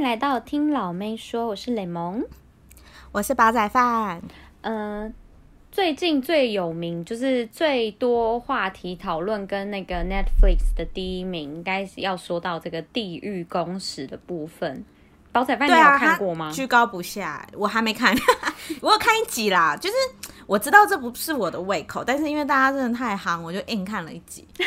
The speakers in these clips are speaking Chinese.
迎来到听老妹说，我是雷蒙，我是煲仔饭。嗯、呃，最近最有名就是最多话题讨论跟那个 Netflix 的第一名，应该是要说到这个《地狱公使》的部分。煲仔饭，你有看过吗？居高不下，我还没看，我有看一集啦。就是我知道这不是我的胃口，但是因为大家真的太夯，我就硬看了一集。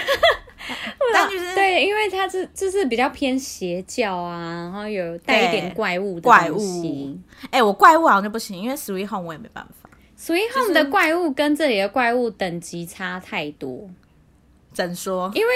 但就是对，因为它是就是比较偏邪教啊，然后有带一点怪物的怪物。哎、欸，我怪物好像就不行，因为 Sweet Home 我也没办法。Sweet Home 的怪物跟这里的怪物等级差太多。怎说？因为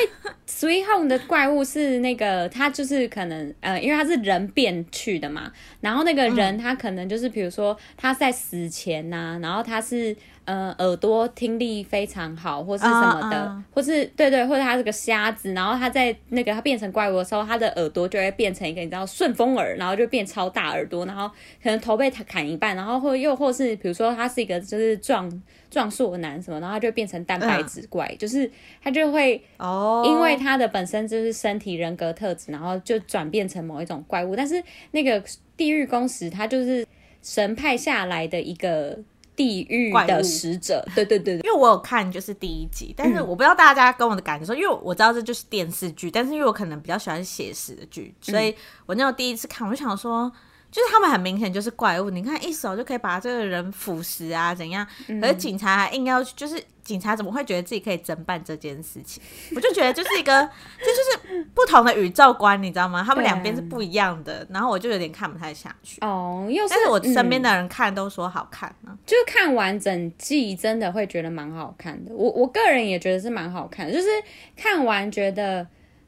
Sweet Home 的怪物是那个，他就是可能呃，因为他是人变去的嘛，然后那个人他可能就是，比如说他在死前呐、啊，然后他是。呃，耳朵听力非常好，或是什么的，uh, uh. 或是对对，或者他是个瞎子，然后他在那个他变成怪物的时候，他的耳朵就会变成一个你知道顺风耳，然后就变超大耳朵，然后可能头被他砍一半，然后或又或是比如说他是一个就是壮壮硕男什么，然后他就变成蛋白质怪，uh. 就是他就会哦，因为他的本身就是身体人格特质，然后就转变成某一种怪物。但是那个地狱公使他就是神派下来的一个。地狱的使者，对对对，对，因为我有看就是第一集，但是我不知道大家跟我的感受，嗯、因为我知道这就是电视剧，但是因为我可能比较喜欢写实的剧，所以我那时候第一次看，我就想说。就是他们很明显就是怪物，你看一手就可以把这个人腐蚀啊，怎样？可是警察还硬要，就是警察怎么会觉得自己可以侦办这件事情？我就觉得就是一个，这就是不同的宇宙观，你知道吗？他们两边是不一样的，然后我就有点看不太下去。哦，又是，但是我身边的人看都说好看就是看完整季真的会觉得蛮好看的。我我个人也觉得是蛮好看的，就是看完觉得。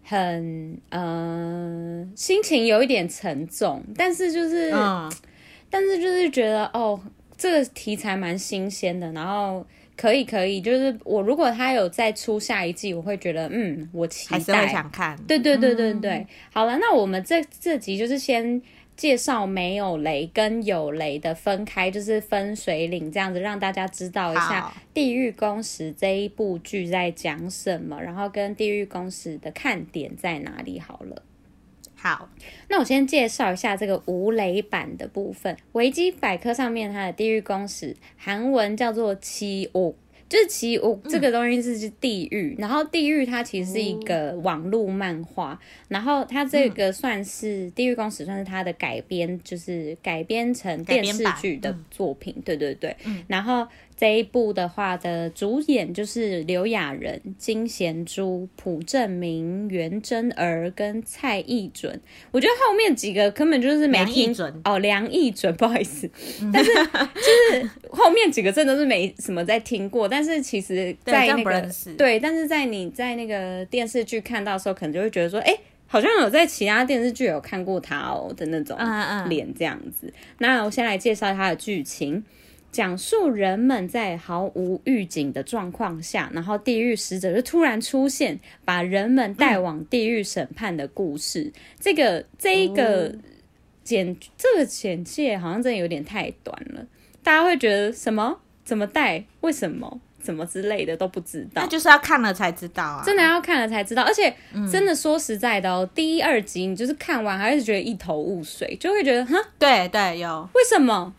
很呃，心情有一点沉重，但是就是，嗯、但是就是觉得哦，这个题材蛮新鲜的，然后可以可以，就是我如果他有再出下一季，我会觉得嗯，我期待，还是会想看。对对对对对，嗯、好了，那我们这这集就是先。介绍没有雷跟有雷的分开，就是分水岭这样子，让大家知道一下《地狱公使》这一部剧在讲什么，然后跟《地狱公使》的看点在哪里。好了，好，那我先介绍一下这个无雷版的部分。维基百科上面它的《地狱公使》韩文叫做七五。就是其实我这个东西是是地狱，嗯、然后地狱它其实是一个网络漫画，哦、然后它这个算是、嗯、地狱公使算是它的改编，就是改编成电视剧的作品，对对对，嗯、然后。这一部的话的主演就是刘亚仁、金贤珠、朴正明、袁真儿跟蔡义准。我觉得后面几个根本就是没听准哦，梁义准，不好意思，但是就是后面几个真的是没什么在听过。但是其实，在那个对，对，但是在你在那个电视剧看到的时候，可能就会觉得说，哎，好像有在其他电视剧有看过他哦的那种脸这样子。那我先来介绍他的剧情。讲述人们在毫无预警的状况下，然后地狱使者就突然出现，把人们带往地狱审判的故事。嗯、这个这一个简、哦、这个简介好像真的有点太短了，大家会觉得什么？怎么带？为什么？怎么之类的都不知道？那就是要看了才知道啊！真的要看了才知道，而且真的说实在的哦，嗯、第一、二集你就是看完还是觉得一头雾水，就会觉得哈，对对有为什么？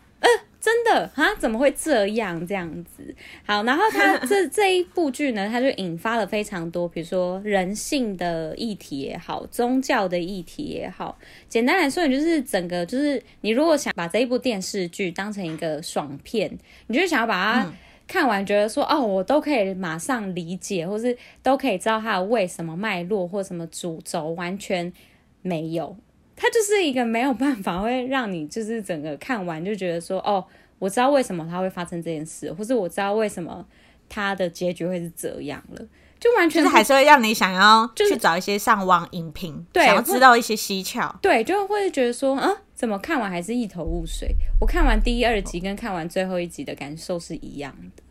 呃。真的啊？怎么会这样这样子？好，然后他这 这一部剧呢，它就引发了非常多，比如说人性的议题也好，宗教的议题也好。简单来说，你就是整个就是你如果想把这一部电视剧当成一个爽片，你就想要把它看完，觉得说、嗯、哦，我都可以马上理解，或是都可以知道它的为什么脉络或什么主轴，完全没有。它就是一个没有办法会让你就是整个看完就觉得说哦，我知道为什么它会发生这件事，或是我知道为什么它的结局会是这样了，就完全是就是还是会让你想要去找一些上网影评，对，想要知道一些蹊跷，对，就会觉得说，嗯，怎么看完还是一头雾水？我看完第一、二集跟看完最后一集的感受是一样的。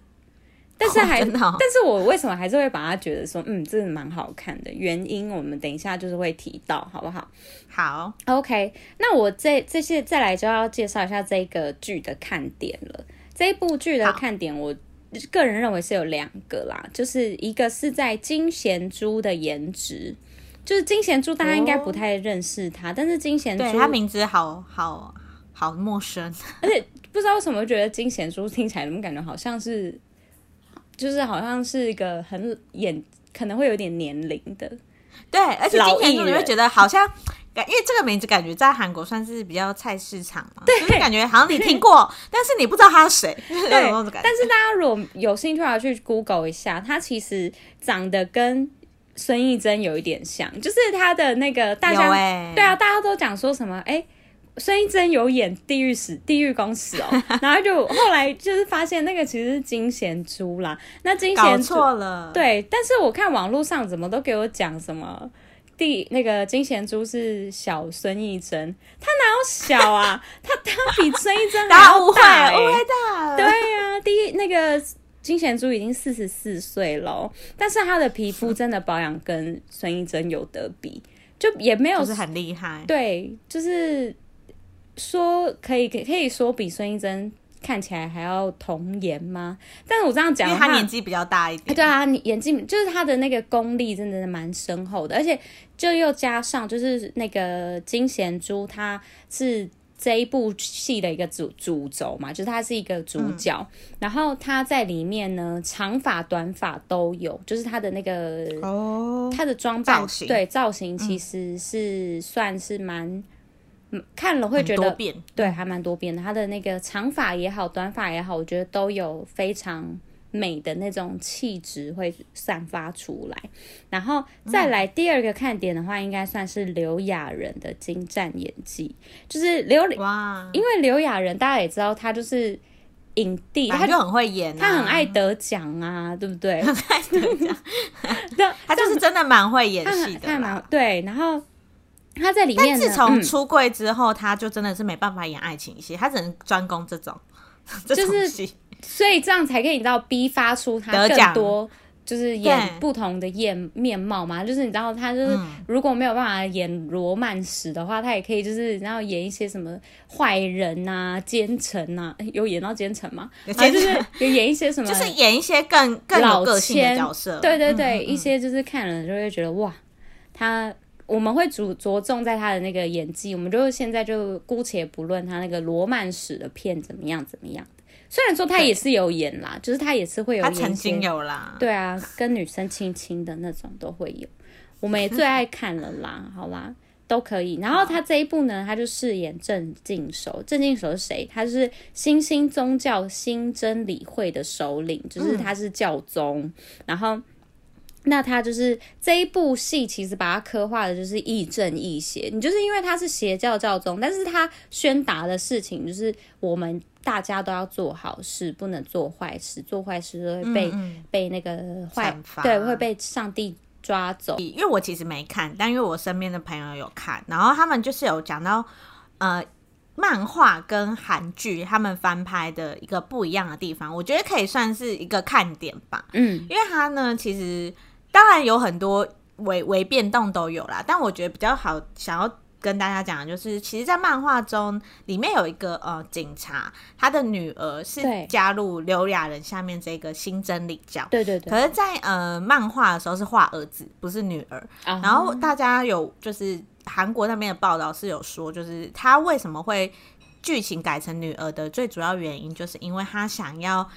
但是还，哦哦、但是我为什么还是会把它觉得说，嗯，这是蛮好看的？原因我们等一下就是会提到，好不好？好，OK。那我这这些再来就要介绍一下这个剧的看点了。这一部剧的看点，我个人认为是有两个啦，就是一个是在金贤珠的颜值，就是金贤珠，大家应该不太认识他，哦、但是金贤珠他名字好好好陌生，而且不知道为什么觉得金贤珠听起来怎么感觉好像是，就是好像是一个很演可能会有点年龄的，对，而且金贤珠你会觉得好像。因为这个名字感觉在韩国算是比较菜市场嘛，对，就是感觉好像你听过，但是你不知道他是谁，对，但是大家如果有兴趣，要去 Google 一下，他其实长得跟孙艺珍有一点像，就是他的那个大家，欸、对啊，大家都讲说什么，哎、欸，孙艺珍有演《地狱使》《地狱公使》哦，然后就后来就是发现那个其实是金贤珠啦，那金贤珠错了，对，但是我看网络上怎么都给我讲什么。第那个金贤珠是小孙艺珍，他哪有小啊？他他比孙艺珍 还要大，欸，误会大。对呀，啊，第一那个金贤珠已经四十四岁了，但是她的皮肤真的保养跟孙艺珍有得比，就也没有，是很厉害。对，就是说可以可可以说比孙艺珍。看起来还要童颜吗？但是我这样讲，因为他年纪比较大一点。对啊，演技就是他的那个功力真的是蛮深厚的，而且就又加上就是那个金贤珠，他是这一部戏的一个主主轴嘛，就是他是一个主角，嗯、然后他在里面呢，长发短发都有，就是他的那个哦，他的装扮对造型其实是算是蛮。看了会觉得对，还蛮多变的。他的那个长发也好，短发也好，我觉得都有非常美的那种气质会散发出来。然后再来第二个看点的话，应该算是刘亚仁的精湛演技。就是刘哇，因为刘亚仁大家也知道，他就是影帝，他就很会演，他很爱得奖啊，对不对？很爱得奖，他就是真的蛮会演戏的，蛮对。然后。他在里面，但自从出柜之后，嗯、他就真的是没办法演爱情戏，他只能专攻这种，就是所以这样才可以你知道逼发出他更多，就是演不同的面面貌嘛。就是你知道他就是如果没有办法演罗曼史的话，他也可以就是然后演一些什么坏人啊、奸臣啊，有演到奸臣吗？有奸臣，就是有演一些什么，就是演一些更更有个性的角色。对对对，嗯嗯一些就是看了就会觉得哇，他。我们会主着重在他的那个演技，我们就现在就姑且不论他那个罗曼史的片怎么样怎么样。虽然说他也是有演啦，就是他也是会有演，他曾经有啦，对啊，跟女生亲亲的那种都会有，我们也最爱看了啦，好啦，都可以。然后他这一部呢，他就饰演郑敬守，郑敬守是谁？他是新兴宗教新真理会的首领，就是他是教宗，嗯、然后。那他就是这一部戏，其实把它刻画的就是亦正亦邪。你就是因为他是邪教教宗，但是他宣达的事情就是我们大家都要做好事，不能做坏事，做坏事都会被、嗯、被那个坏对会被上帝抓走。因为我其实没看，但因为我身边的朋友有看，然后他们就是有讲到呃漫画跟韩剧他们翻拍的一个不一样的地方，我觉得可以算是一个看点吧。嗯，因为他呢其实。当然有很多微微变动都有啦，但我觉得比较好想要跟大家讲的就是，其实，在漫画中里面有一个呃警察，他的女儿是加入刘雅人下面这个新真理教，对对对。可是在，在呃漫画的时候是画儿子，不是女儿。Uh huh. 然后大家有就是韩国那边的报道是有说，就是他为什么会剧情改成女儿的最主要原因，就是因为他想要。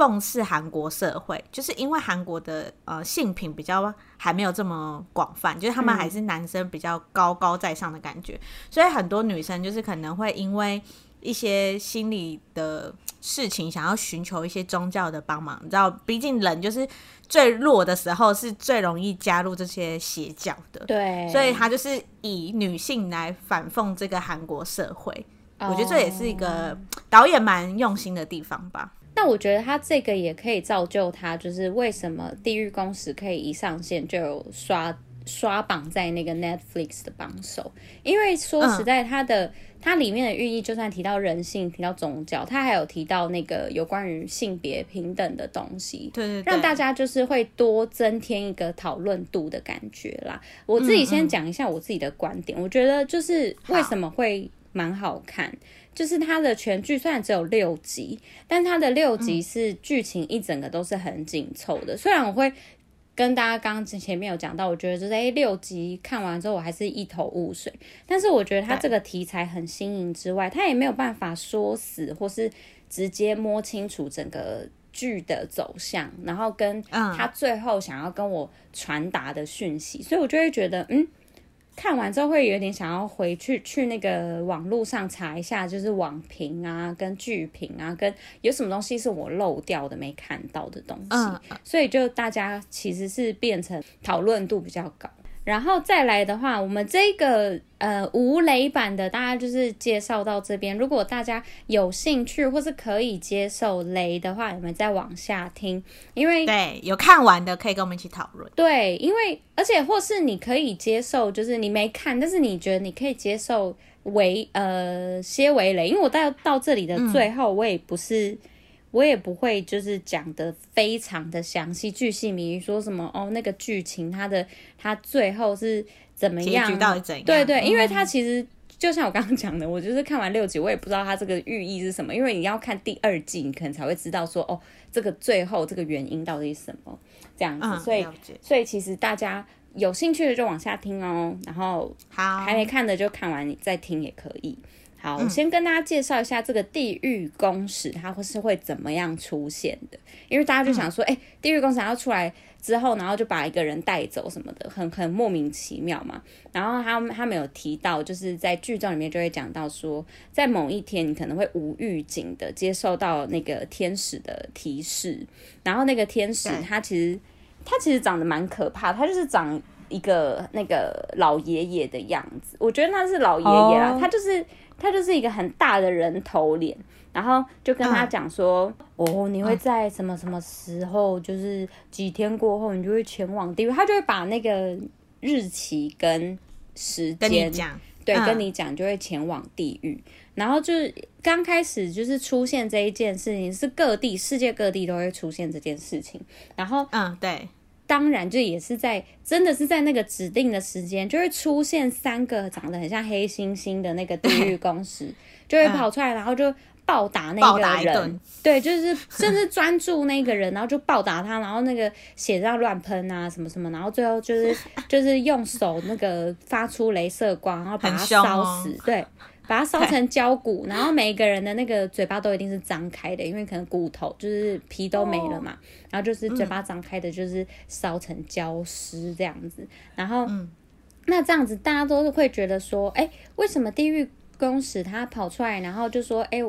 讽刺韩国社会，就是因为韩国的呃性品比较还没有这么广泛，就是他们还是男生比较高高在上的感觉，嗯、所以很多女生就是可能会因为一些心理的事情，想要寻求一些宗教的帮忙。你知道，毕竟人就是最弱的时候，是最容易加入这些邪教的。对，所以他就是以女性来反讽这个韩国社会。哦、我觉得这也是一个导演蛮用心的地方吧。那我觉得他这个也可以造就他，就是为什么《地狱公使》可以一上线就有刷刷榜在那个 Netflix 的榜首，因为说实在，它的、嗯、它里面的寓意，就算提到人性、提到宗教，它还有提到那个有关于性别平等的东西，对对对，让大家就是会多增添一个讨论度的感觉啦。我自己先讲一下我自己的观点，嗯嗯，我觉得就是为什么会蛮好看。就是它的全剧虽然只有六集，但它的六集是剧情一整个都是很紧凑的。嗯、虽然我会跟大家刚刚前面有讲到，我觉得就是哎六集看完之后我还是一头雾水。但是我觉得它这个题材很新颖之外，它也没有办法说死或是直接摸清楚整个剧的走向，然后跟他最后想要跟我传达的讯息，所以我就会觉得嗯。看完之后会有点想要回去去那个网络上查一下，就是网评啊、跟剧评啊、跟有什么东西是我漏掉的没看到的东西，嗯、所以就大家其实是变成讨论度比较高。然后再来的话，我们这个呃无雷版的，大家就是介绍到这边。如果大家有兴趣或是可以接受雷的话，你们再往下听。因为对有看完的可以跟我们一起讨论。对，因为而且或是你可以接受，就是你没看，但是你觉得你可以接受为呃些为雷。因为我到到这里的最后，我也不是。嗯我也不会就是讲的非常的详细、巨细靡遗，说什么哦，那个剧情它的它最后是怎么样？到底怎样？对对，因为它其实就像我刚刚讲的，我就是看完六集，我也不知道它这个寓意是什么。因为你要看第二季，你可能才会知道说哦，这个最后这个原因到底是什么这样子。嗯、所以所以其实大家有兴趣的就往下听哦，然后好还没看的就看完你再听也可以。好，我先跟大家介绍一下这个地狱公使，它会是会怎么样出现的？因为大家就想说，哎、嗯欸，地狱公使要出来之后，然后就把一个人带走什么的，很很莫名其妙嘛。然后他他们有提到，就是在剧照里面就会讲到说，在某一天你可能会无预警的接受到那个天使的提示，然后那个天使他其实他其实长得蛮可怕，他就是长一个那个老爷爷的样子，我觉得他是老爷爷啦，他就是。他就是一个很大的人头脸，然后就跟他讲说：“嗯、哦，你会在什么什么时候，就是几天过后，你就会前往地狱。”他就会把那个日期跟时间讲，对，嗯、跟你讲，就会前往地狱。然后就是刚开始就是出现这一件事情，是各地世界各地都会出现这件事情。然后，嗯，对。当然，就也是在真的是在那个指定的时间，就会出现三个长得很像黑猩猩的那个地狱公使，就会跑出来，然后就暴打那个人。对，就是甚至专注那个人，然后就暴打他，然后那个血这样乱喷啊，什么什么，然后最后就是就是用手那个发出镭射光，然后把他烧死。对。把它烧成焦骨，然后每一个人的那个嘴巴都一定是张开的，因为可能骨头就是皮都没了嘛，然后就是嘴巴张开的，就是烧成焦尸这样子。然后，那这样子大家都是会觉得说，哎，为什么地狱公使他跑出来，然后就说，哎。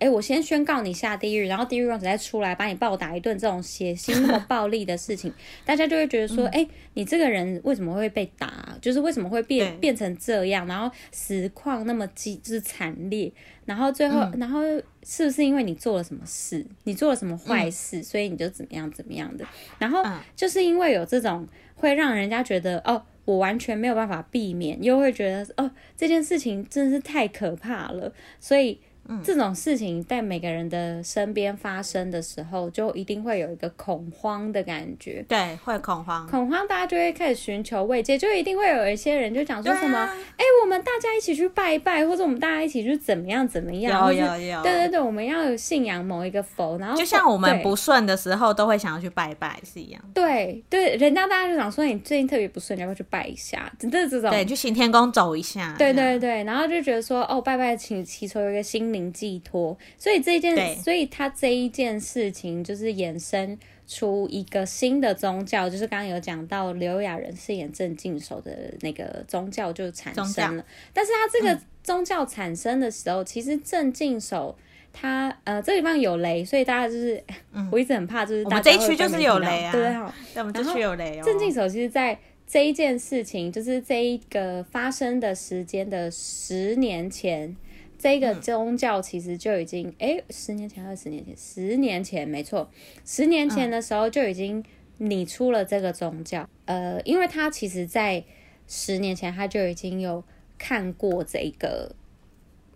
哎，我先宣告你下地狱，然后地狱王子再出来把你暴打一顿，这种血腥那么 暴力的事情，大家就会觉得说，哎、嗯，你这个人为什么会被打？就是为什么会变变成这样？然后实况那么激，就是惨烈。然后最后，嗯、然后是不是因为你做了什么事？你做了什么坏事，嗯、所以你就怎么样怎么样的？然后就是因为有这种会让人家觉得，哦，我完全没有办法避免，又会觉得，哦，这件事情真的是太可怕了，所以。这种事情在每个人的身边发生的时候，就一定会有一个恐慌的感觉。对，会恐慌，恐慌，大家就会开始寻求慰藉，就一定会有一些人就讲说什么：“哎、啊，我们大家一起去拜一拜，或者我们大家一起去怎么样怎么样。”有有有，对对对，我们要有信仰某一个佛，然后就像我们不顺的时候，都会想要去拜一拜是一样。对对，人家大家就想说你最近特别不顺，你要不要去拜一下？真的这种，对，去行天宫走一下。对对对，然后就觉得说哦，拜拜请祈求一个心灵。寄托，所以这件，所以他这一件事情就是衍生出一个新的宗教，就是刚刚有讲到刘亚仁饰演郑敬守的那个宗教就产生了。但是他这个宗教产生的时候，嗯、其实郑敬守他呃这地方有雷，所以大家就是、嗯、我一直很怕，就是大家这一区就是有雷啊，对对，我们这区有雷哦。郑敬守其实，在这一件事情，就是这一个发生的时间的十年前。这个宗教其实就已经哎、嗯，十年前、二十年前、十年前，没错，十年前的时候就已经拟出了这个宗教。嗯、呃，因为他其实，在十年前他就已经有看过这个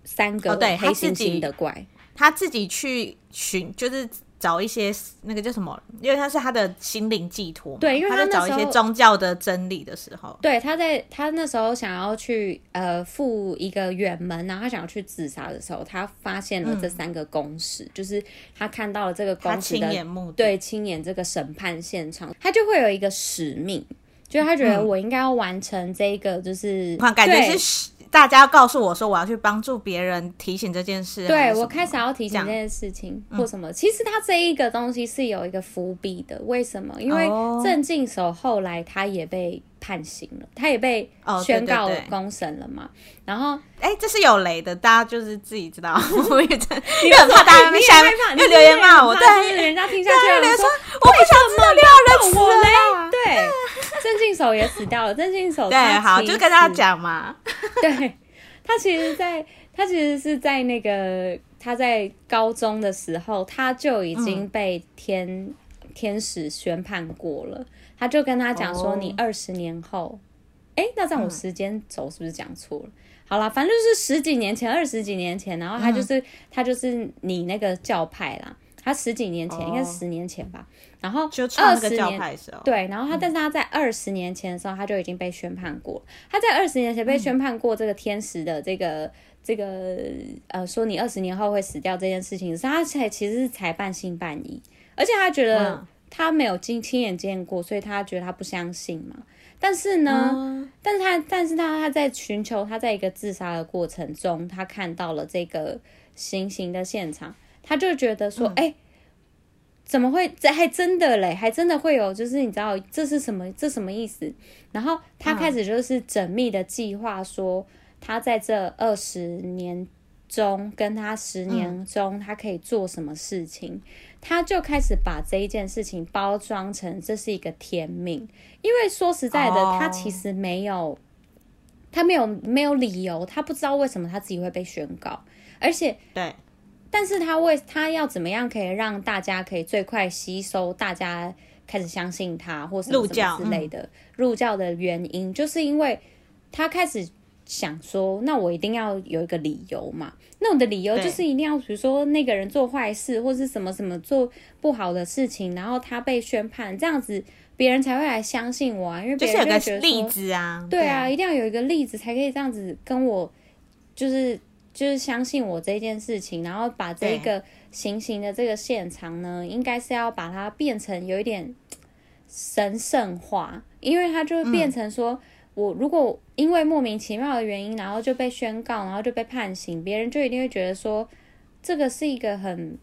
三个黑猩猩的怪，哦、他自己去寻，就是找一些那个叫什么，因为他是他的心灵寄托，对，因为他，他在找一些宗教的真理的时候，对，他在他那时候想要去呃赴一个远门，然后他想要去自杀的时候，他发现了这三个公式，嗯、就是他看到了这个公式的亲眼目对亲眼这个审判现场，他就会有一个使命，就是他觉得我应该要完成这个，就是、嗯、感觉是。大家要告诉我说，我要去帮助别人，提醒这件事。对，我开始要提醒这件事情或什么。其实他这一个东西是有一个伏笔的，为什么？因为郑敬守后来他也被判刑了，他也被宣告公审了嘛。然后，哎，这是有雷的，大家就是自己知道。我也真，因为很怕大家没想，因为留言骂我，对，人家听下去了，说我不想知道廖人死了。对。郑敬守也死掉了。郑敬守对，好，就跟他讲嘛。对，他其实在，在他其实是在那个他在高中的时候，他就已经被天、嗯、天使宣判过了。他就跟他讲说：“你二十年后，哎、哦，那这样我时间轴是不是讲错了？嗯、好了，反正就是十几年前，二十几年前，然后他就是、嗯、他就是你那个教派啦。”他十几年前，哦、应该是十年前吧。然后二十年对，然后他，但是他在二十年前的时候，他就已经被宣判过。嗯、他在二十年前被宣判过这个天使的这个、嗯、这个呃，说你二十年后会死掉这件事情，是他才其实是才半信半疑，而且他觉得他没有亲亲眼见过，所以他觉得他不相信嘛。但是呢，嗯、但是他但是他他在寻求他在一个自杀的过程中，他看到了这个行刑的现场。他就觉得说，哎、嗯欸，怎么会？这还真的嘞，还真的会有，就是你知道这是什么？这什么意思？然后他开始就是缜密的计划，说他在这二十年中，跟他十年中，他可以做什么事情？嗯、他就开始把这一件事情包装成这是一个天命，因为说实在的，哦、他其实没有，他没有没有理由，他不知道为什么他自己会被宣告，而且对。但是他为他要怎么样可以让大家可以最快吸收，大家开始相信他，或是什么之类的入教，的原因，就是因为他开始想说，那我一定要有一个理由嘛。那我的理由就是一定要，比如说那个人做坏事，或是什么什么做不好的事情，然后他被宣判，这样子别人才会来相信我啊。因为别人就觉得例子啊，对啊，一定要有一个例子才可以这样子跟我，就是。就是相信我这件事情，然后把这个行刑的这个现场呢，对应该是要把它变成有一点神圣化，因为它就变成说，嗯、我如果因为莫名其妙的原因，然后就被宣告，然后就被判刑，别人就一定会觉得说，这个是一个很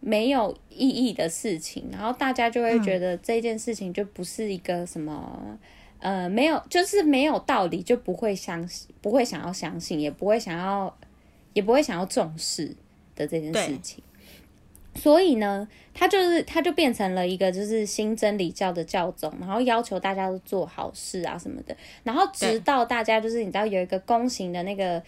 没有意义的事情，然后大家就会觉得这件事情就不是一个什么，嗯、呃，没有，就是没有道理，就不会相信，不会想要相信，也不会想要。也不会想要重视的这件事情，所以呢，他就是他就变成了一个就是新真理教的教宗，然后要求大家都做好事啊什么的，然后直到大家就是你知道有一个公行的那个。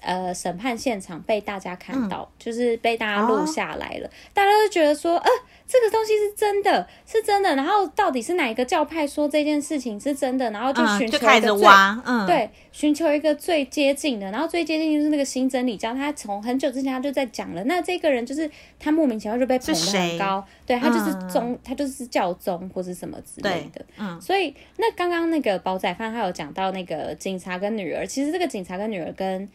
呃，审判现场被大家看到，嗯、就是被大家录下来了。哦、大家都觉得说，呃，这个东西是真的，是真的。然后到底是哪一个教派说这件事情是真的？然后就寻求一个最、对，寻求一个最接近的。然后最接近就是那个新真理教，他从很久之前他就在讲了。那这个人就是他莫名其妙就被捧得很高，对，他就是宗，嗯、他就是教宗或是什么之类的。嗯，所以那刚刚那个煲仔饭他有讲到那个警察跟女儿，其实这个警察跟女儿跟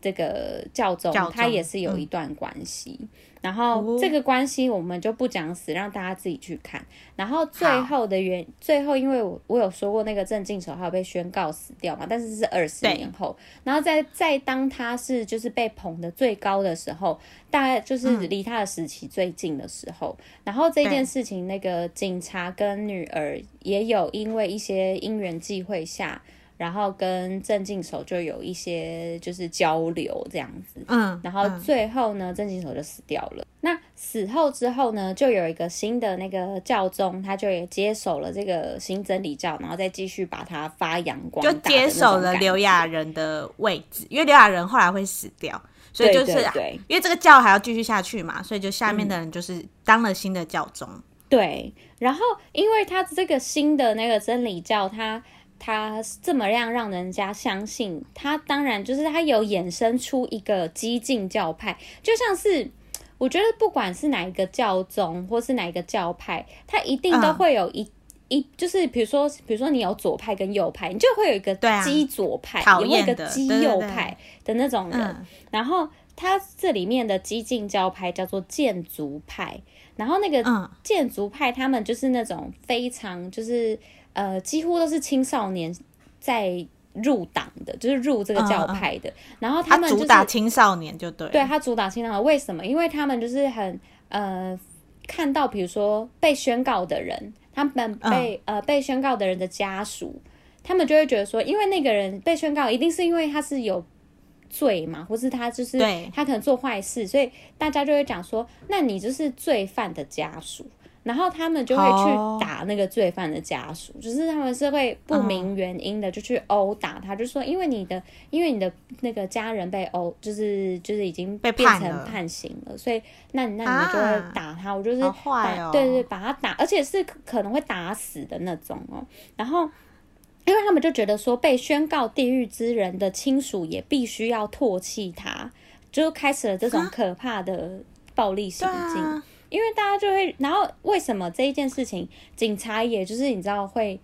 这个教宗，他也是有一段关系，嗯、然后这个关系我们就不讲死，让大家自己去看。然后最后的原，最后因为我我有说过那个郑敬守还有被宣告死掉嘛，但是是二十年后。然后在在当他是就是被捧得最高的时候，大概就是离他的时期最近的时候。嗯、然后这件事情，那个警察跟女儿也有因为一些因缘际会下。然后跟郑敬手就有一些就是交流这样子，嗯，然后最后呢，郑敬手就死掉了。那死后之后呢，就有一个新的那个教宗，他就也接手了这个新真理教，然后再继续把它发扬光大，就接手了刘亚仁的位置，因为刘亚仁后来会死掉，所以就是对对对，因为这个教还要继续下去嘛，所以就下面的人就是当了新的教宗。嗯、对，然后因为他这个新的那个真理教，他。他这么样让人家相信，他当然就是他有衍生出一个激进教派，就像是我觉得不管是哪一个教宗或是哪一个教派，他一定都会有一、嗯、一，就是比如说，比如说你有左派跟右派，你就会有一个激左派，啊、也会有一个激右派的那种人。然后他这里面的激进教派叫做建筑派，然后那个建筑派他们就是那种非常就是呃，几乎都是青少年在。入党的，就是入这个教派的，嗯嗯，然后他们、就是、他主打青少年就对，对他主打青少年，为什么？因为他们就是很呃，看到比如说被宣告的人，他们被、嗯、呃被宣告的人的家属，他们就会觉得说，因为那个人被宣告，一定是因为他是有罪嘛，或是他就是他可能做坏事，所以大家就会讲说，那你就是罪犯的家属。然后他们就会去打那个罪犯的家属，oh. 就是他们是会不明原因的就去殴打他，oh. 就说因为你的因为你的那个家人被殴，就是就是已经被变成判刑了，所以那那你们就会打他，啊、我就是打、哦、对对对，把他打，而且是可能会打死的那种哦。然后因为他们就觉得说被宣告地狱之人的亲属也必须要唾弃他，就开始了这种可怕的暴力行径。因为大家就会，然后为什么这一件事情，警察也就是你知道会，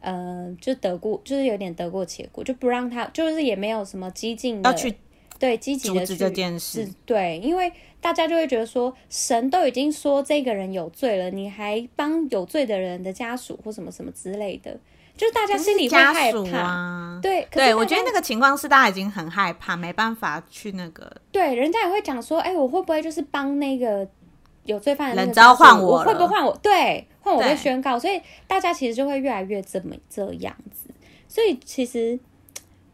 呃，就得过，就是有点得过且过，就不让他，就是也没有什么激进的，要去对积极的去这件事，对，因为大家就会觉得说，神都已经说这个人有罪了，你还帮有罪的人的家属或什么什么之类的，就是大家心里会害怕，啊、对，对，我觉得那个情况是大家已经很害怕，没办法去那个，对，人家也会讲说，哎、欸，我会不会就是帮那个。有罪犯的人招换我，我会不会换我？对，换我被宣告，所以大家其实就会越来越这么这样子。所以其实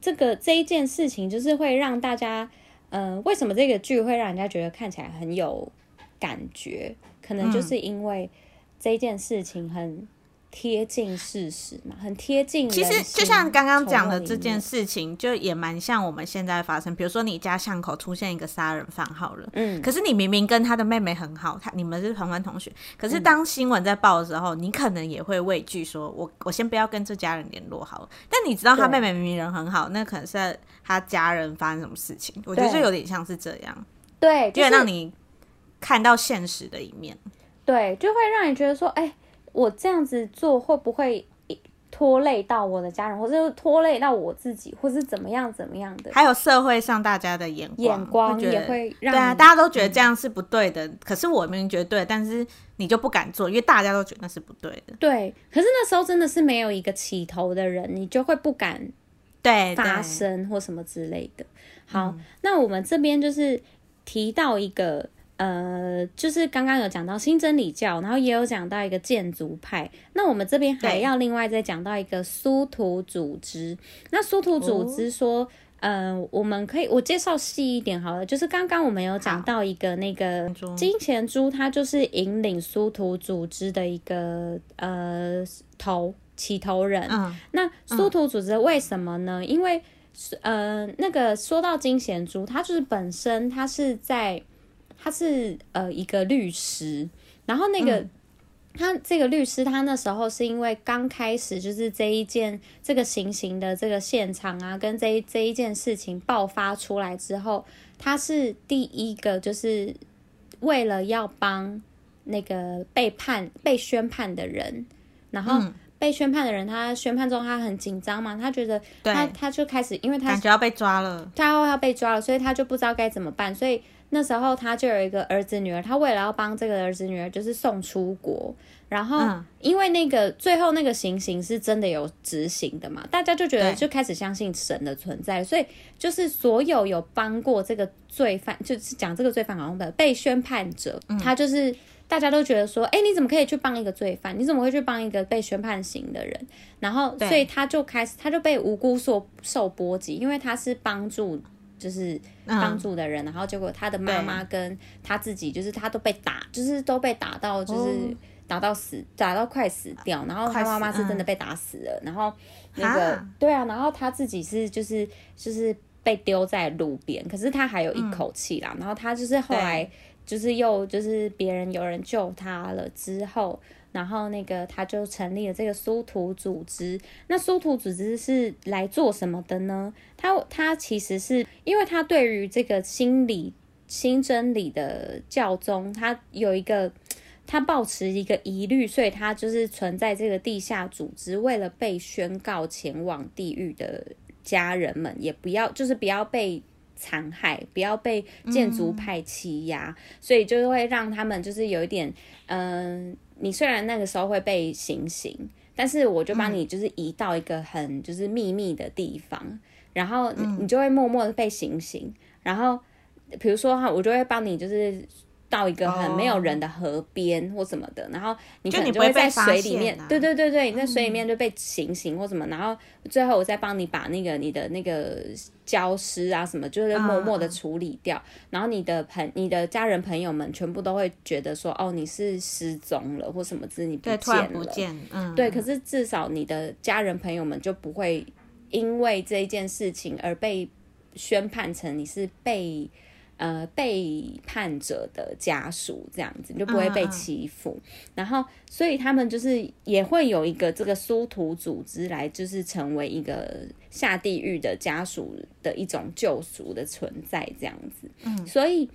这个这一件事情，就是会让大家，嗯、呃，为什么这个剧会让人家觉得看起来很有感觉？可能就是因为这一件事情很。贴近事实嘛，很贴近。其实就像刚刚讲的这件事情，就也蛮像我们现在发生。比如说你家巷口出现一个杀人犯，好了，嗯，可是你明明跟他的妹妹很好，他你们是同班同学，可是当新闻在报的时候，嗯、你可能也会畏惧，说我我先不要跟这家人联络好了。但你知道他妹妹明明人很好，那可能是他家人发生什么事情？我觉得就有点像是这样，对，就会让你看到现实的一面，对，就会让你觉得说，哎、欸。我这样子做会不会拖累到我的家人，或者拖累到我自己，或是怎么样怎么样的？还有社会上大家的眼光，眼光也会让对啊，大家都觉得这样是不对的。嗯、可是我明明觉得对，但是你就不敢做，因为大家都觉得那是不对的。对，可是那时候真的是没有一个起头的人，你就会不敢对发声或什么之类的。好，嗯、那我们这边就是提到一个。呃，就是刚刚有讲到新真理教，然后也有讲到一个建筑派。那我们这边还要另外再讲到一个殊途组织。那殊途组织说，嗯、哦呃，我们可以我介绍细一点好了。就是刚刚我们有讲到一个那个金钱猪，它就是引领殊途组织的一个呃头起头人。嗯、那殊途组织为什么呢？嗯、因为呃，那个说到金钱猪，它就是本身它是在。他是呃一个律师，然后那个、嗯、他这个律师，他那时候是因为刚开始就是这一件这个行刑的这个现场啊，跟这一这一件事情爆发出来之后，他是第一个就是为了要帮那个被判被宣判的人，然后被宣判的人，他宣判之后他很紧张嘛，他觉得他他就开始，因为他感觉要被抓了，他要要被抓了，所以他就不知道该怎么办，所以。那时候他就有一个儿子女儿，他为了要帮这个儿子女儿，就是送出国，然后因为那个最后那个行刑是真的有执行的嘛，大家就觉得就开始相信神的存在，所以就是所有有帮过这个罪犯，就是讲这个罪犯好像的被宣判者，他就是大家都觉得说，哎，你怎么可以去帮一个罪犯？你怎么会去帮一个被宣判刑的人？然后所以他就开始，他就被无辜受受波及，因为他是帮助。就是帮助的人，嗯、然后结果他的妈妈跟他自己，就是他都被打，就是都被打到，就是打到死，哦、打到快死掉。然后他妈妈是真的被打死了。嗯、然后那个哈对啊，然后他自己是就是就是被丢在路边，可是他还有一口气啦。嗯、然后他就是后来就是又就是别人有人救他了之后。然后那个他就成立了这个殊途组织。那殊途组织是来做什么的呢？他他其实是因为他对于这个心理新真理的教宗，他有一个，他抱持一个疑虑，所以他就是存在这个地下组织，为了被宣告前往地狱的家人们，也不要，就是不要被残害，不要被建筑派欺压，嗯、所以就会让他们就是有一点，嗯、呃，你虽然那个时候会被行刑，但是我就帮你就是移到一个很就是秘密的地方，嗯、然后你就会默默的被行刑，然后。比如说哈，我就会帮你，就是到一个很没有人的河边或什么的，oh. 然后你可能就会在水里面，啊、对对对对，你在水里面就被行刑或什么，嗯、然后最后我再帮你把那个你的那个焦尸啊什么，就是默默的处理掉，uh. 然后你的朋你的家人朋友们全部都会觉得说，哦，你是失踪了或什么之，你不见了，不见，嗯，对，可是至少你的家人朋友们就不会因为这一件事情而被宣判成你是被。呃，背叛者的家属这样子，你就不会被欺负。Uh, uh. 然后，所以他们就是也会有一个这个殊途组织来，就是成为一个下地狱的家属的一种救赎的存在这样子。嗯，所以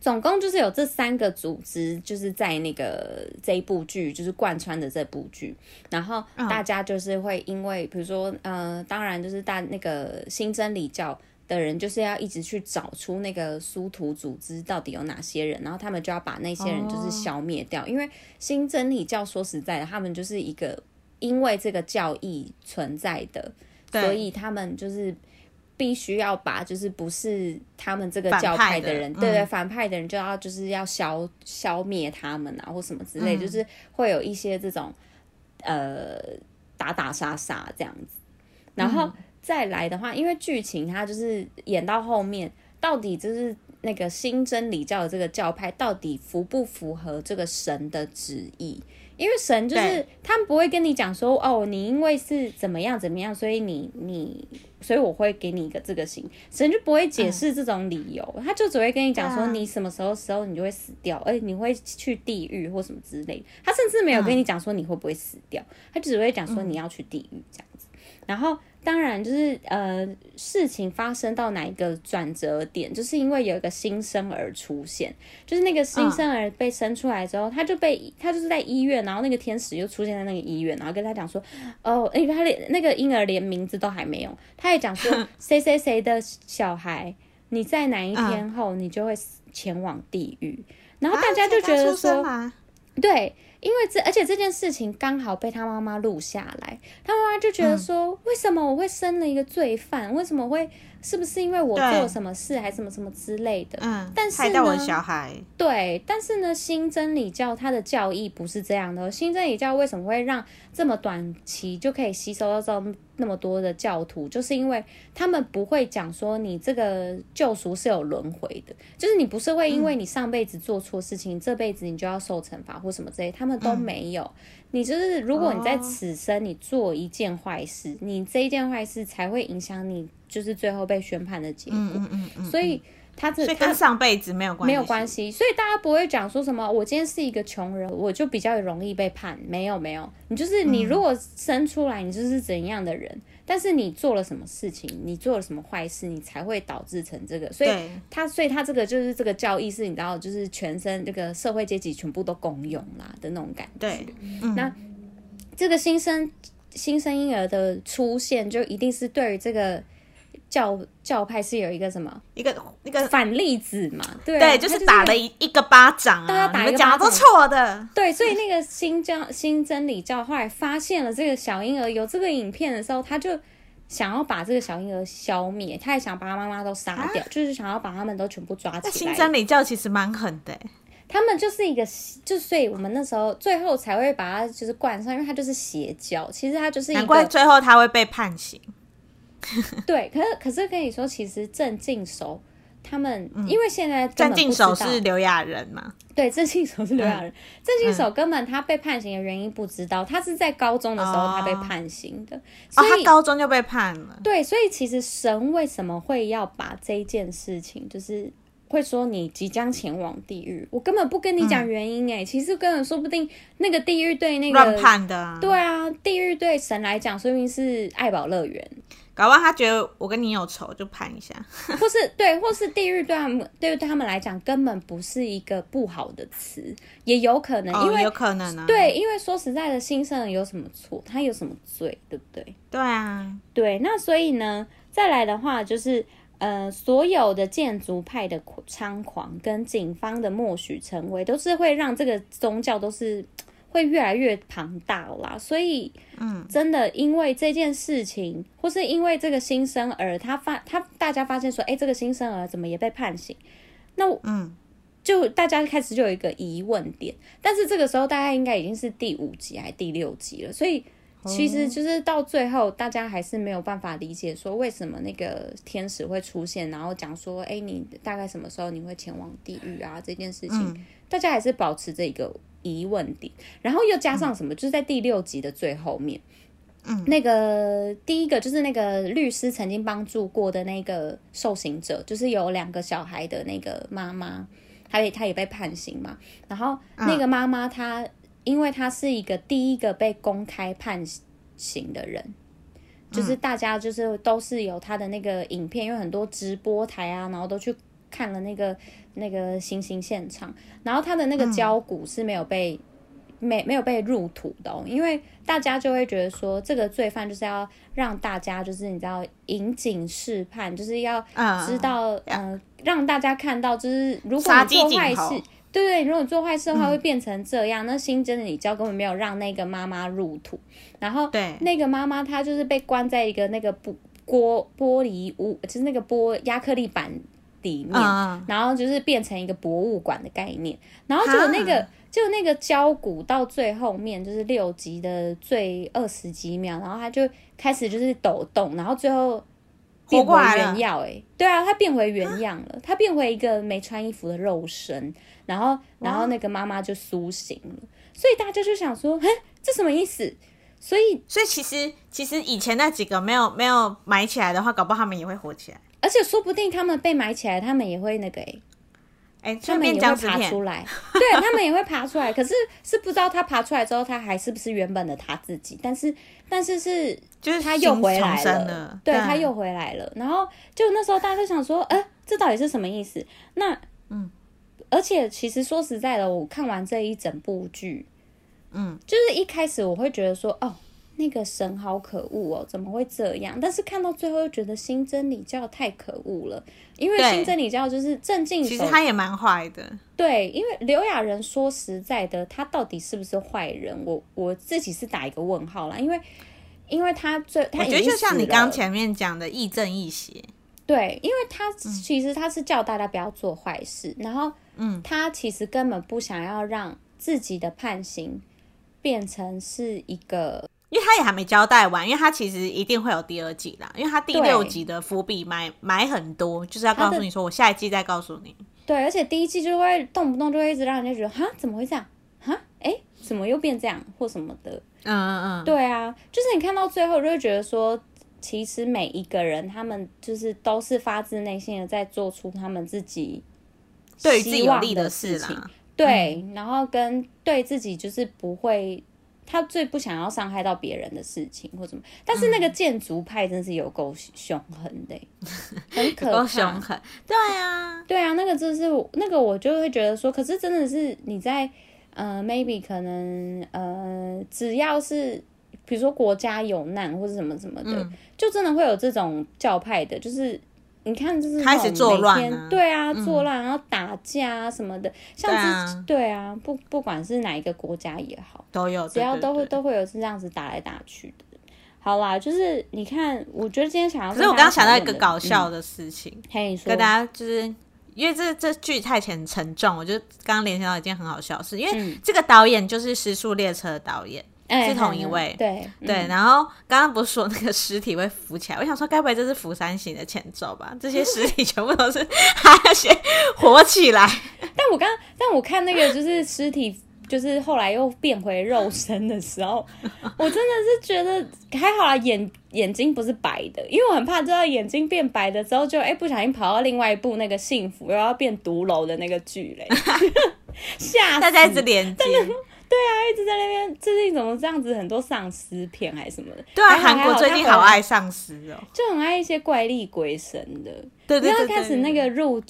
总共就是有这三个组织，就是在那个这一部剧就是贯穿的这部剧。然后大家就是会因为，比如说，呃，当然就是大那个新真理教。的人就是要一直去找出那个殊途组织到底有哪些人，然后他们就要把那些人就是消灭掉。Oh. 因为新真理教说实在的，他们就是一个因为这个教义存在的，所以他们就是必须要把就是不是他们这个教派的人，对对，对，反派的人就要就是要消消灭他们啊，或什么之类，嗯、就是会有一些这种呃打打杀杀这样子，然后。嗯再来的话，因为剧情它就是演到后面，到底就是那个新真理教的这个教派到底符不符合这个神的旨意？因为神就是他们不会跟你讲说，哦，你因为是怎么样怎么样，所以你你，所以我会给你一个这个刑。神就不会解释这种理由，嗯、他就只会跟你讲说，你什么时候时候你就会死掉，而且你会去地狱或什么之类的。他甚至没有跟你讲说你会不会死掉，嗯、他就只会讲说你要去地狱这样子，然后。当然，就是呃，事情发生到哪一个转折点，就是因为有一个新生儿出现，就是那个新生儿被生出来之后，他就被他就是在医院，然后那个天使又出现在那个医院，然后跟他讲说，哦，因为他连那个婴儿连名字都还没有，他也讲说 谁谁谁的小孩，你在哪一天后你就会前往地狱，然后大家就觉得说，对。因为这，而且这件事情刚好被他妈妈录下来，他妈妈就觉得说，嗯、为什么我会生了一个罪犯？为什么会？是不是因为我做了什么事，还什么什么之类的？嗯，但是呢，害到我的小孩。对，但是呢，新真理教它的教义不是这样的。新真理教为什么会让这么短期就可以吸收到这那么多的教徒？就是因为他们不会讲说你这个救赎是有轮回的，就是你不是会因为你上辈子做错事情，嗯、这辈子你就要受惩罚或什么之类，他们都没有。嗯你就是，如果你在此生你做一件坏事，哦、你这一件坏事才会影响你，就是最后被宣判的结果。嗯嗯嗯嗯、所以他这跟上辈子没有关系，没有关系。所以大家不会讲说什么，我今天是一个穷人，我就比较容易被判。没有没有，你就是你如果生出来，你就是怎样的人。嗯但是你做了什么事情，你做了什么坏事，你才会导致成这个。所以他，所以他这个就是这个教义是，你知道，就是全身这个社会阶级全部都共用啦的那种感觉。对，嗯、那这个新生新生婴儿的出现，就一定是对于这个。教教派是有一个什么一个那个反例子嘛？对，对，就是打了一一个巴掌啊！大家打一个巴掌都错的。对，所以那个新教新真理教后来发现了这个小婴儿有这个影片的时候，他就想要把这个小婴儿消灭，他也想把他妈妈都杀掉，啊、就是想要把他们都全部抓起来。新真理教其实蛮狠的，他们就是一个，就所以我们那时候最后才会把他就是冠上，因为他就是邪教，其实他就是一个，难怪最后他会被判刑。对，可是可是跟你说，其实郑敬守他们，嗯、因为现在郑敬守是刘亚仁嘛？对，郑敬守是刘亚仁。郑敬守根本他被判刑的原因不知道，他是在高中的时候他被判刑的，哦、所以、哦、他高中就被判了。对，所以其实神为什么会要把这一件事情，就是会说你即将前往地狱，我根本不跟你讲原因哎、欸，嗯、其实根本说不定那个地狱对那个乱判的，对啊，地狱对神来讲，说明是爱宝乐园，搞不好他觉得我跟你有仇，就判一下，或是对，或是地狱对他们对对他们来讲根本不是一个不好的词，也有可能，因为、哦、有可能啊，对，因为说实在的，新生儿有什么错？他有什么罪？对不对？对啊，对，那所以呢，再来的话就是。呃，所有的建筑派的猖狂跟警方的默许成为，都是会让这个宗教都是会越来越庞大啦。所以，嗯，真的因为这件事情，或是因为这个新生儿，他发他大家发现说，哎、欸，这个新生儿怎么也被判刑？那嗯，就大家开始就有一个疑问点。但是这个时候，大家应该已经是第五集还是第六集了，所以。其实就是到最后，大家还是没有办法理解说为什么那个天使会出现，然后讲说，哎，你大概什么时候你会前往地狱啊？这件事情，嗯、大家还是保持着一个疑问点。然后又加上什么？嗯、就是在第六集的最后面，嗯，那个第一个就是那个律师曾经帮助过的那个受刑者，就是有两个小孩的那个妈妈，她也她也被判刑嘛。然后那个妈妈她。嗯因为他是一个第一个被公开判刑的人，就是大家就是都是有他的那个影片，因为很多直播台啊，然后都去看了那个那个行刑现场，然后他的那个焦骨是没有被没没有被入土的哦，因为大家就会觉得说这个罪犯就是要让大家就是你知道引警示判，就是要知道嗯，让大家看到就是如果你做坏事。对对，如果做坏事的话，会变成这样。嗯、那新增的你教根本没有让那个妈妈入土，然后对那个妈妈她就是被关在一个那个玻玻玻璃屋，就是那个玻亚克力板里面，嗯、然后就是变成一个博物馆的概念。然后就有那个就那个焦骨到最后面就是六集的最二十几秒，然后他就开始就是抖动，然后最后变回原样。哎，对啊，他变回原样了，他变回一个没穿衣服的肉身。然后，然后那个妈妈就苏醒了，所以大家就想说，嘿，这什么意思？所以，所以其实，其实以前那几个没有没有埋起来的话，搞不好他们也会火起来，而且说不定他们被埋起来，他们也会那个，哎，哎，他们也会爬出来，对，他们也会爬出来。可是是不知道他爬出来之后，他还是不是原本的他自己？但是，但是是，就是他又回来了，了对，他又回来了。然后就那时候大家就想说，呃，这到底是什么意思？那，嗯。而且，其实说实在的，我看完这一整部剧，嗯，就是一开始我会觉得说，哦，那个神好可恶哦，怎么会这样？但是看到最后又觉得新真理教太可恶了，因为新真理教就是正经，其实他也蛮坏的。对，因为刘亚仁说实在的，他到底是不是坏人？我我自己是打一个问号啦，因为因为他最，他已经我觉得就像你刚前面讲的亦正亦邪。对，因为他其实他是叫大家不要做坏事，嗯、然后。嗯，他其实根本不想要让自己的判刑变成是一个，因为他也还没交代完，因为他其实一定会有第二季啦，因为他第六集的伏笔埋埋很多，就是要告诉你说，我下一季再告诉你。对，而且第一季就会动不动就会一直让人家觉得，哈，怎么会这样？哈，哎，怎么又变这样或什么的？嗯嗯嗯，对啊，就是你看到最后就会觉得说，其实每一个人他们就是都是发自内心的在做出他们自己。对自己有利的事情，对，嗯、然后跟对自己就是不会，他最不想要伤害到别人的事情或什么。但是那个建筑派真是有够凶狠的，嗯、很 可怕，凶狠。对啊，对啊，那个就是那个，我就会觉得说，可是真的是你在呃，maybe 可能呃，只要是比如说国家有难或者什么什么的，嗯、就真的会有这种教派的，就是。你看，就是开始作乱，对啊，作乱，然后打架啊什么的，像是对啊，不不管是哪一个国家也好，都有，只要都会都会有是这样子打来打去的。好啦，就是你看，我觉得今天想要，可是我刚刚想到一个搞笑的事情，可以说跟大家就是因为这这剧太沉沉重，我就刚刚联想到一件很好笑的事，因为这个导演就是《时速列车》的导演。是同一位，对对。然后刚刚不是说那个尸体会浮起来？我想说，该不会这是釜山行的前奏吧？这些尸体全部都是 他要先活起来。但我刚，但我看那个就是尸体就是后来又变回肉身的时候，我真的是觉得还好啊，眼眼睛不是白的，因为我很怕，知道眼睛变白的时候就，哎不小心跑到另外一部那个幸福又要变毒楼的那个剧嘞，吓死！大家一直连接，对啊，一直在那边最近怎么这样子，很多丧尸片还是什么的？对啊，韩国最近好爱丧尸哦，就很爱一些怪力鬼神的。对对对，对，对，开始那个入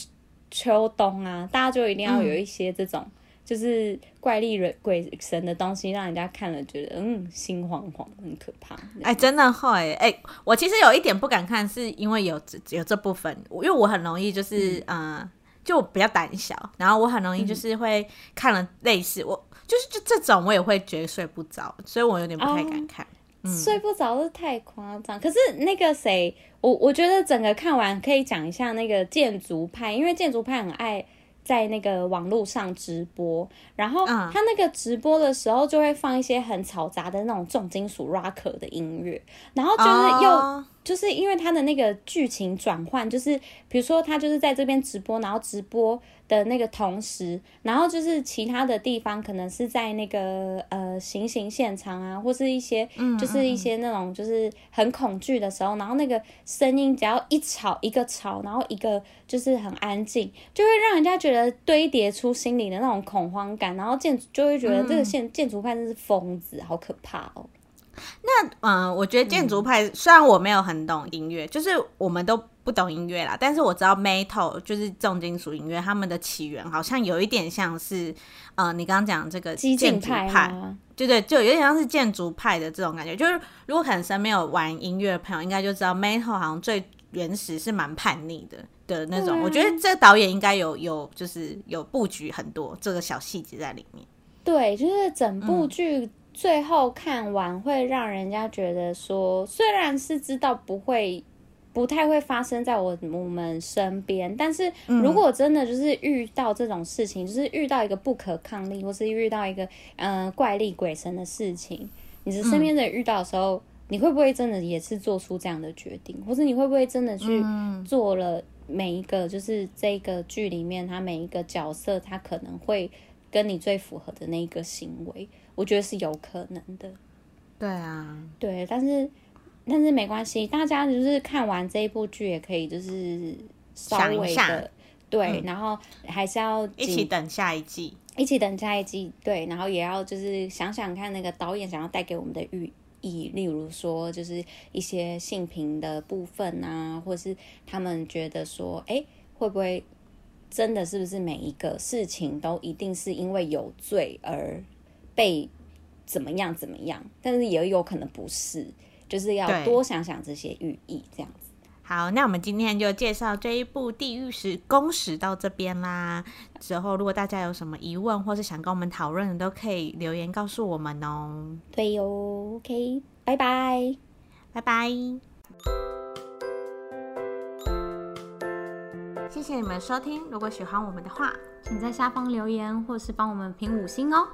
秋冬啊，大家就一定要有一些这种。嗯就是怪力人鬼神的东西，让人家看了觉得嗯心惶惶，很可怕。哎、欸，真的会哎、欸，我其实有一点不敢看，是因为有有这部分，因为我很容易就是嗯、呃，就比较胆小，然后我很容易就是会看了类似、嗯、我就是就这种我也会觉得睡不着，所以我有点不太敢看。睡不着是太夸张。可是那个谁，我我觉得整个看完可以讲一下那个建筑派，因为建筑派很爱。在那个网络上直播，然后他那个直播的时候就会放一些很嘈杂的那种重金属 rock 的音乐，然后就是又。Oh. 就是因为他的那个剧情转换，就是比如说他就是在这边直播，然后直播的那个同时，然后就是其他的地方可能是在那个呃行刑现场啊，或是一些就是一些那种就是很恐惧的时候，然后那个声音只要一吵一个吵，然后一个就是很安静，就会让人家觉得堆叠出心里的那种恐慌感，然后建就会觉得这个建建筑派真是疯子，好可怕哦。那嗯、呃，我觉得建筑派、嗯、虽然我没有很懂音乐，就是我们都不懂音乐啦，但是我知道 metal 就是重金属音乐，他们的起源好像有一点像是，呃，你刚刚讲这个建筑派，派对对，就有点像是建筑派的这种感觉。就是如果可能身边有玩音乐的朋友，应该就知道 metal 好像最原始是蛮叛逆的的那种。我觉得这个导演应该有有就是有布局很多这个小细节在里面。对，就是整部剧。嗯最后看完会让人家觉得说，虽然是知道不会，不太会发生在我我们身边，但是如果真的就是遇到这种事情，就是遇到一个不可抗力，或是遇到一个嗯、呃、怪力鬼神的事情，你的身边的人遇到的时候，你会不会真的也是做出这样的决定，或是你会不会真的去做了每一个就是这个剧里面他每一个角色他可能会跟你最符合的那一个行为？我觉得是有可能的，对啊，对，但是但是没关系，大家就是看完这一部剧也可以就是稍微的对、嗯，然后还是要一起等下一季，一起等下一季，对，然后也要就是想想看那个导演想要带给我们的寓意，例如说就是一些性平的部分啊，或是他们觉得说，哎，会不会真的是不是每一个事情都一定是因为有罪而被怎么样怎么样，但是也有可能不是，就是要多想想这些寓意，这样子。好，那我们今天就介绍这一部《地狱十公使》到这边啦。之后如果大家有什么疑问或是想跟我们讨论的，都可以留言告诉我们哦。对哟，OK，拜拜，拜拜。谢谢你们收听，如果喜欢我们的话，请在下方留言或是帮我们评五星哦。